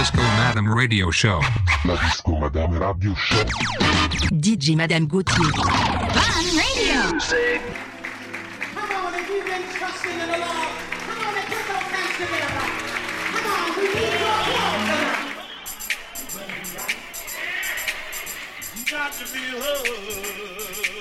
Disco Madame Radio Show. La Disco Madame Radio Show. DJ Madame Gauthier. Fun Radio. Come on, if you've been trusting in the Lord, come on and put those hands together. Come on, we need your help tonight. You got to be heard.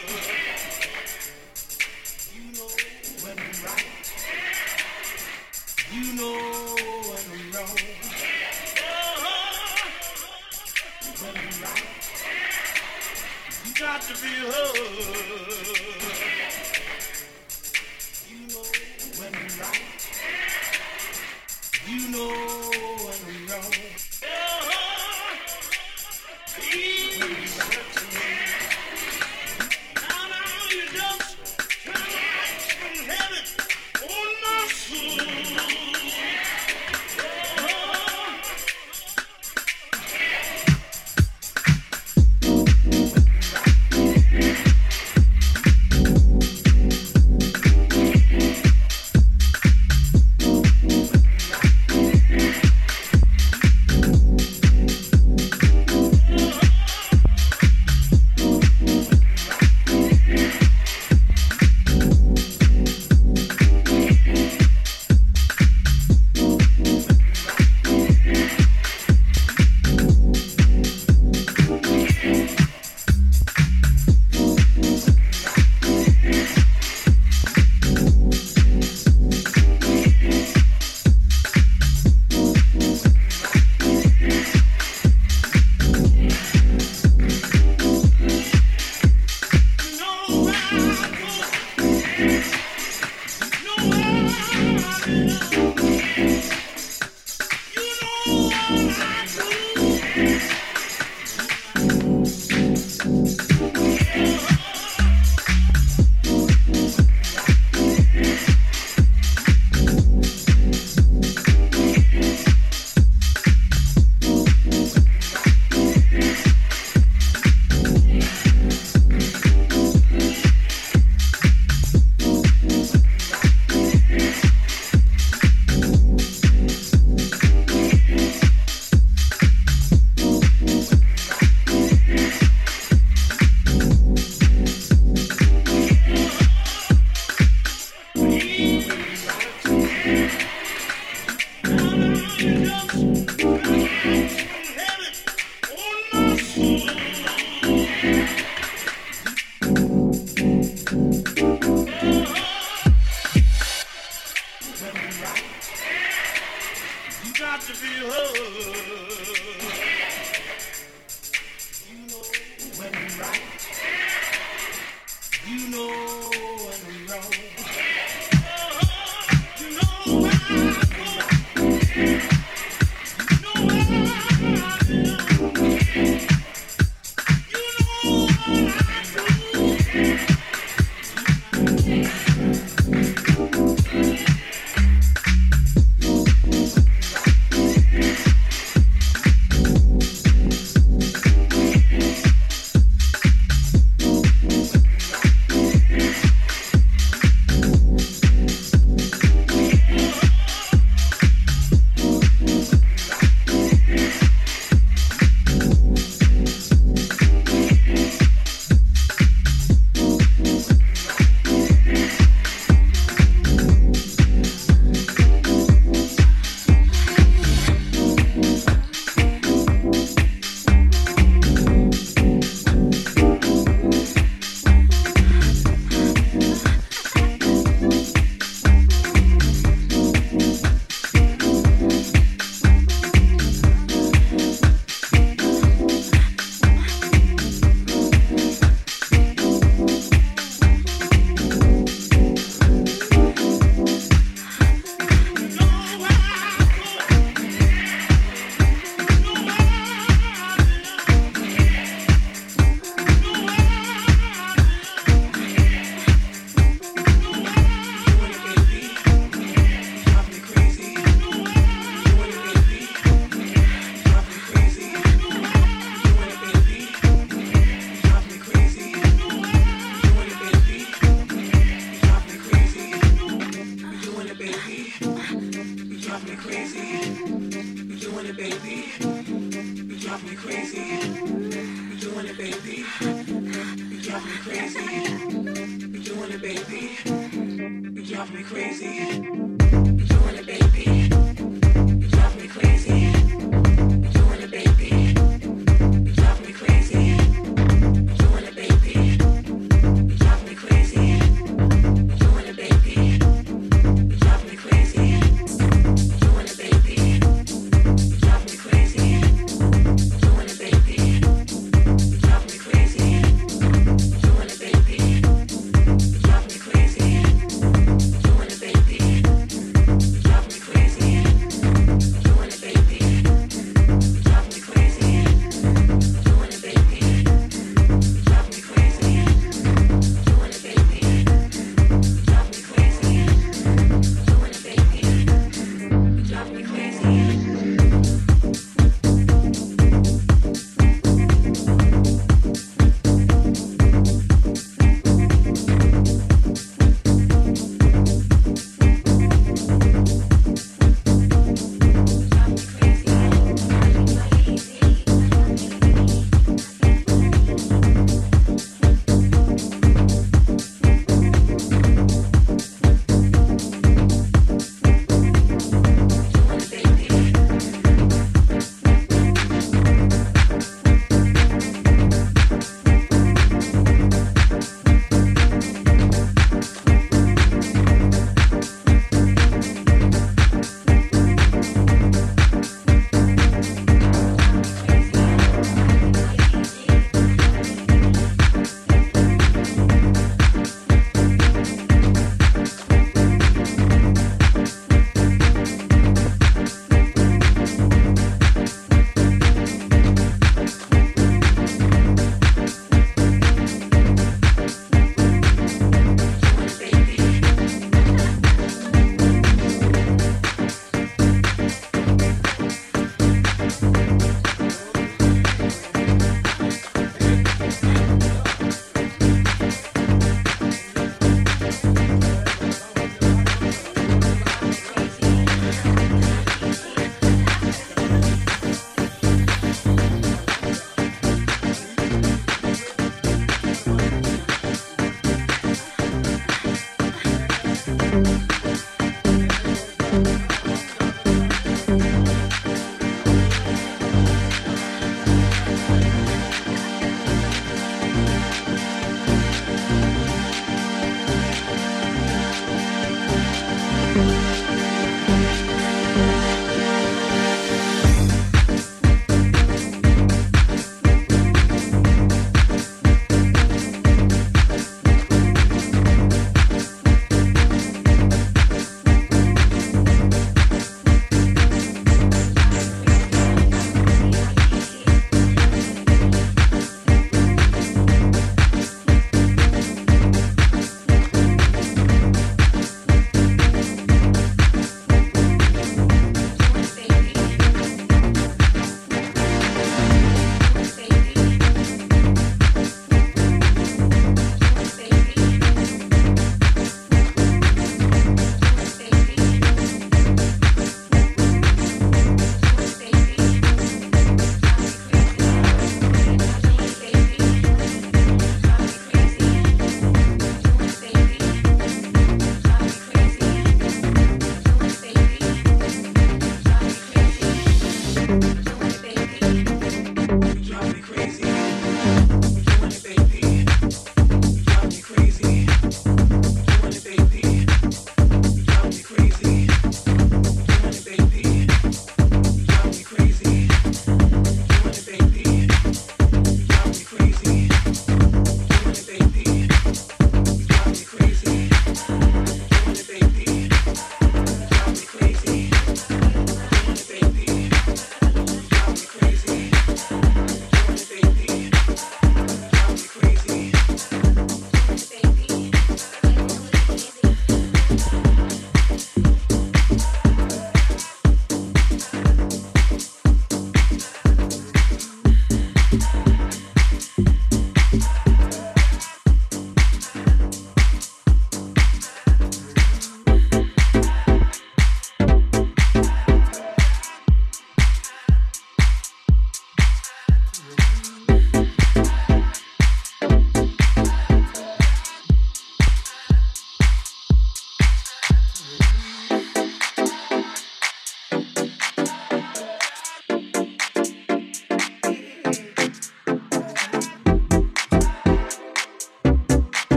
To be.